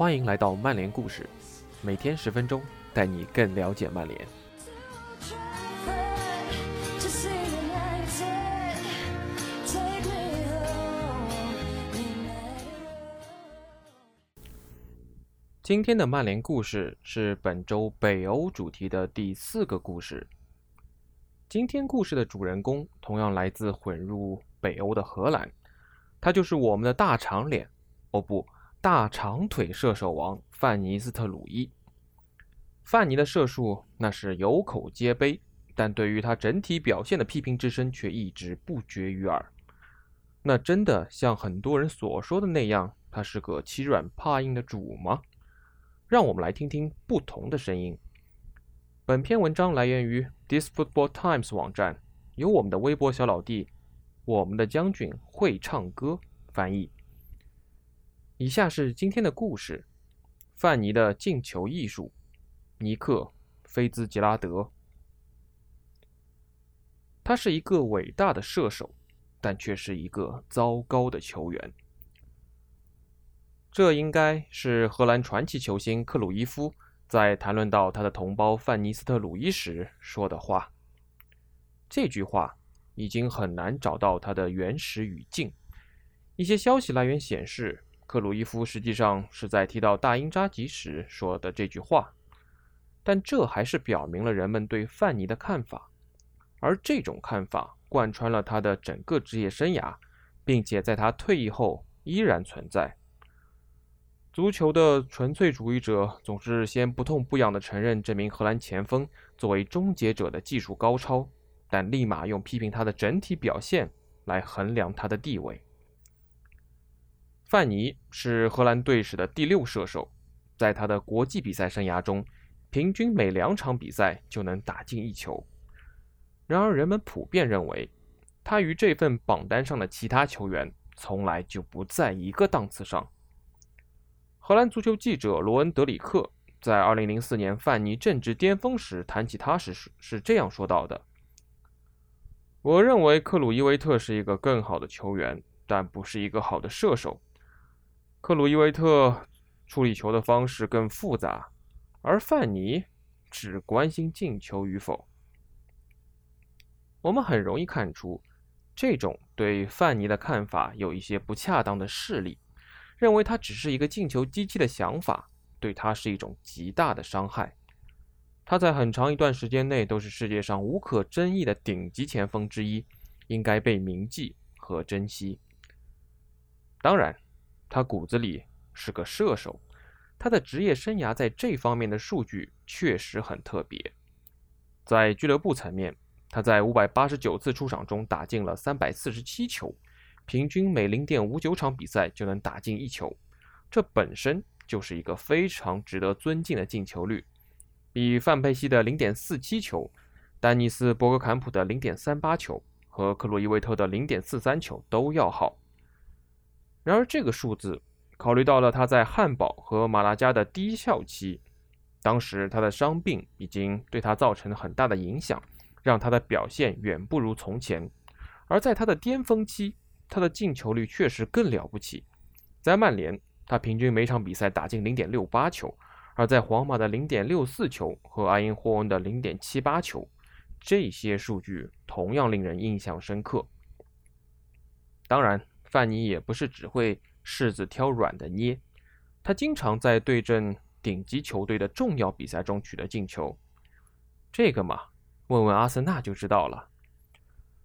欢迎来到曼联故事，每天十分钟，带你更了解曼联。今天的曼联故事是本周北欧主题的第四个故事。今天故事的主人公同样来自混入北欧的荷兰，他就是我们的大长脸，哦不。大长腿射手王范尼斯特鲁伊，范尼的射术那是有口皆碑，但对于他整体表现的批评之声却一直不绝于耳。那真的像很多人所说的那样，他是个欺软怕硬的主吗？让我们来听听不同的声音。本篇文章来源于 This Football Times 网站，由我们的微博小老弟，我们的将军会唱歌翻译。以下是今天的故事：范尼的进球艺术。尼克·菲兹杰拉德，他是一个伟大的射手，但却是一个糟糕的球员。这应该是荷兰传奇球星克鲁伊夫在谈论到他的同胞范尼斯特鲁伊时说的话。这句话已经很难找到他的原始语境。一些消息来源显示。克鲁伊夫实际上是在提到大英扎吉时说的这句话，但这还是表明了人们对范尼的看法，而这种看法贯穿了他的整个职业生涯，并且在他退役后依然存在。足球的纯粹主义者总是先不痛不痒地承认这名荷兰前锋作为终结者的技术高超，但立马用批评他的整体表现来衡量他的地位。范尼是荷兰队史的第六射手，在他的国际比赛生涯中，平均每两场比赛就能打进一球。然而，人们普遍认为，他与这份榜单上的其他球员从来就不在一个档次上。荷兰足球记者罗恩·德里克在2004年范尼正值巅峰时谈起他时是这样说到的：“我认为克鲁伊维特是一个更好的球员，但不是一个好的射手。”克鲁伊维特处理球的方式更复杂，而范尼只关心进球与否。我们很容易看出，这种对范尼的看法有一些不恰当的势力，认为他只是一个进球机器的想法，对他是一种极大的伤害。他在很长一段时间内都是世界上无可争议的顶级前锋之一，应该被铭记和珍惜。当然。他骨子里是个射手，他的职业生涯在这方面的数据确实很特别。在俱乐部层面，他在589次出场中打进了347球，平均每0.59场比赛就能打进一球，这本身就是一个非常值得尊敬的进球率，比范佩西的0.47球、丹尼斯·博格坎普的0.38球和克洛伊维特的0.43球都要好。然而，这个数字考虑到了他在汉堡和马拉加的低效期，当时他的伤病已经对他造成了很大的影响，让他的表现远不如从前。而在他的巅峰期，他的进球率确实更了不起。在曼联，他平均每场比赛打进0.68球；而在皇马的0.64球和阿因霍恩的0.78球，这些数据同样令人印象深刻。当然。范尼也不是只会柿子挑软的捏，他经常在对阵顶级球队的重要比赛中取得进球。这个嘛，问问阿森纳就知道了。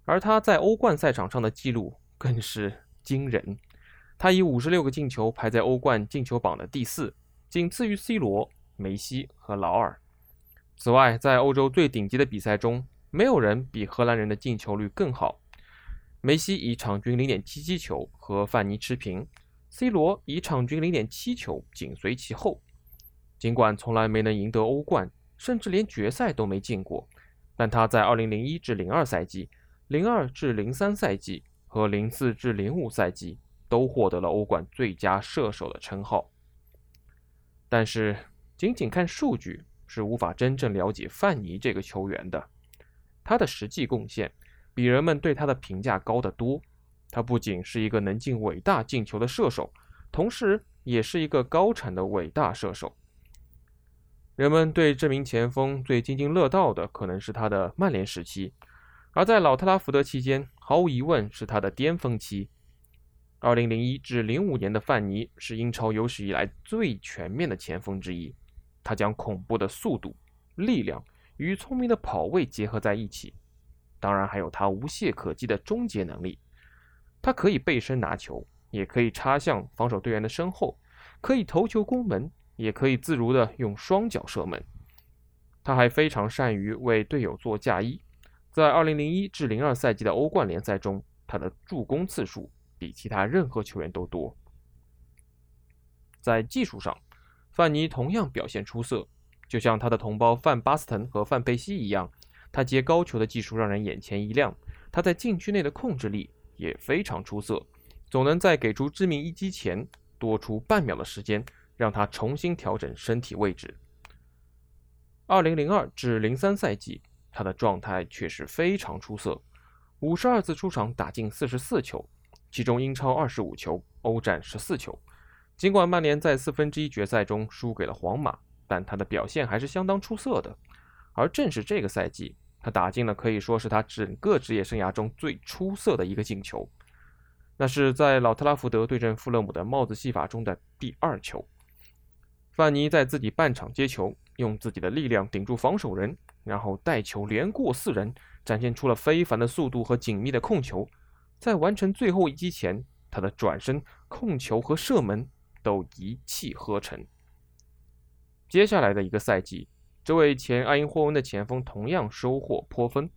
而他在欧冠赛场上的记录更是惊人，他以五十六个进球排在欧冠进球榜的第四，仅次于 C 罗、梅西和劳尔。此外，在欧洲最顶级的比赛中，没有人比荷兰人的进球率更好。梅西以场均零点七七球和范尼持平，C 罗以场均零点七球紧随其后。尽管从来没能赢得欧冠，甚至连决赛都没进过，但他在二零零一至零二赛季、零二至零三赛季和零四至零五赛季都获得了欧冠最佳射手的称号。但是，仅仅看数据是无法真正了解范尼这个球员的，他的实际贡献。比人们对他的评价高得多。他不仅是一个能进伟大进球的射手，同时也是一个高产的伟大射手。人们对这名前锋最津津乐道的可能是他的曼联时期，而在老特拉福德期间，毫无疑问是他的巅峰期。2001至05年的范尼是英超有史以来最全面的前锋之一，他将恐怖的速度、力量与聪明的跑位结合在一起，当然还有他无懈可击的终结能力。他可以背身拿球，也可以插向防守队员的身后，可以头球攻门。也可以自如的用双脚射门，他还非常善于为队友做嫁衣。在2001至02赛季的欧冠联赛中，他的助攻次数比其他任何球员都多。在技术上，范尼同样表现出色，就像他的同胞范巴斯滕和范佩西一样，他接高球的技术让人眼前一亮。他在禁区内的控制力也非常出色，总能在给出致命一击前多出半秒的时间。让他重新调整身体位置。二零零二至零三赛季，他的状态却是非常出色，五十二次出场打进四十四球，其中英超二十五球，欧战十四球。尽管曼联在四分之一决赛中输给了皇马，但他的表现还是相当出色的。而正是这个赛季，他打进了可以说是他整个职业生涯中最出色的一个进球，那是在老特拉福德对阵富勒姆的帽子戏法中的第二球。范尼在自己半场接球，用自己的力量顶住防守人，然后带球连过四人，展现出了非凡的速度和紧密的控球。在完成最后一击前，他的转身、控球和射门都一气呵成。接下来的一个赛季，这位前埃因霍温的前锋同样收获颇丰。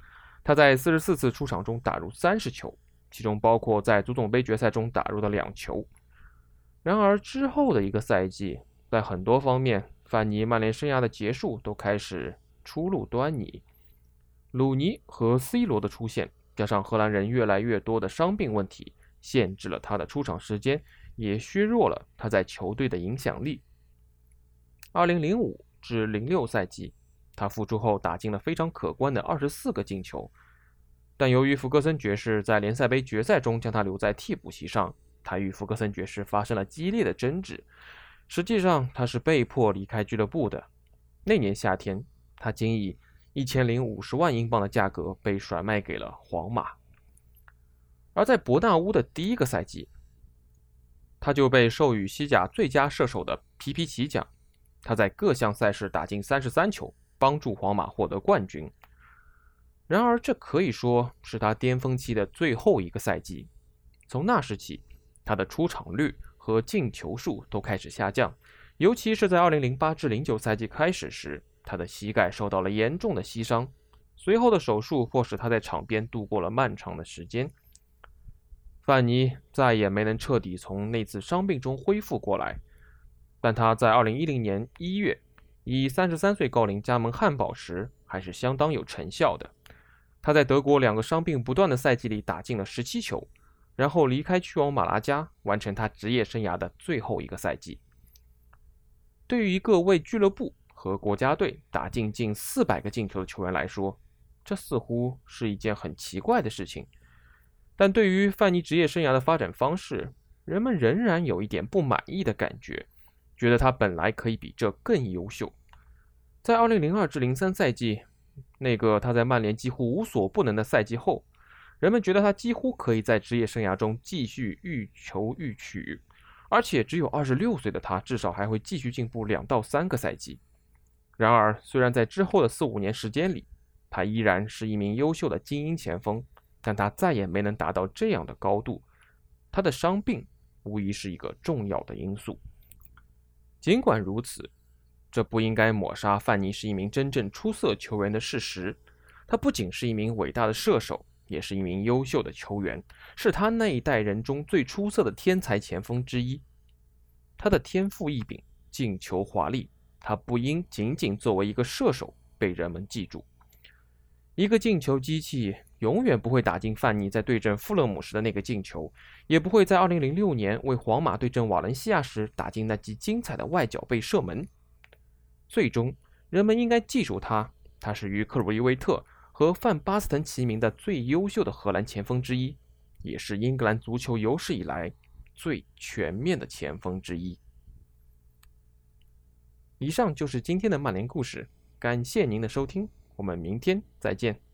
他在四十四次出场中打入三十球，其中包括在足总杯决赛中打入的两球。然而之后的一个赛季，在很多方面，范尼曼联生涯的结束都开始初露端倪。鲁尼和 C 罗的出现，加上荷兰人越来越多的伤病问题，限制了他的出场时间，也削弱了他在球队的影响力。2005至06赛季，他复出后打进了非常可观的24个进球，但由于福格森爵士在联赛杯决赛中将他留在替补席上，他与福格森爵士发生了激烈的争执。实际上，他是被迫离开俱乐部的。那年夏天，他仅以一千零五十万英镑的价格被甩卖给了皇马。而在伯纳乌的第一个赛季，他就被授予西甲最佳射手的皮皮奇奖。他在各项赛事打进三十三球，帮助皇马获得冠军。然而，这可以说是他巅峰期的最后一个赛季。从那时起，他的出场率。和进球数都开始下降，尤其是在2008至09赛季开始时，他的膝盖受到了严重的膝伤，随后的手术迫使他在场边度过了漫长的时间。范尼再也没能彻底从那次伤病中恢复过来，但他在2010年1月以33岁高龄加盟汉堡时，还是相当有成效的。他在德国两个伤病不断的赛季里打进了17球。然后离开去往马拉加，完成他职业生涯的最后一个赛季。对于一个为俱乐部和国家队打进近四百个进球的球员来说，这似乎是一件很奇怪的事情。但对于范尼职业生涯的发展方式，人们仍然有一点不满意的感觉，觉得他本来可以比这更优秀。在2002至03赛季，那个他在曼联几乎无所不能的赛季后。人们觉得他几乎可以在职业生涯中继续欲求欲取，而且只有二十六岁的他，至少还会继续进步两到三个赛季。然而，虽然在之后的四五年时间里，他依然是一名优秀的精英前锋，但他再也没能达到这样的高度。他的伤病无疑是一个重要的因素。尽管如此，这不应该抹杀范尼是一名真正出色球员的事实。他不仅是一名伟大的射手。也是一名优秀的球员，是他那一代人中最出色的天才前锋之一。他的天赋异禀，进球华丽，他不应仅仅作为一个射手被人们记住。一个进球机器永远不会打进范尼在对阵富勒姆时的那个进球，也不会在2006年为皇马对阵瓦伦西亚时打进那记精彩的外脚背射门。最终，人们应该记住他，他是与克鲁伊维特。和范巴斯滕齐名的最优秀的荷兰前锋之一，也是英格兰足球有史以来最全面的前锋之一。以上就是今天的曼联故事，感谢您的收听，我们明天再见。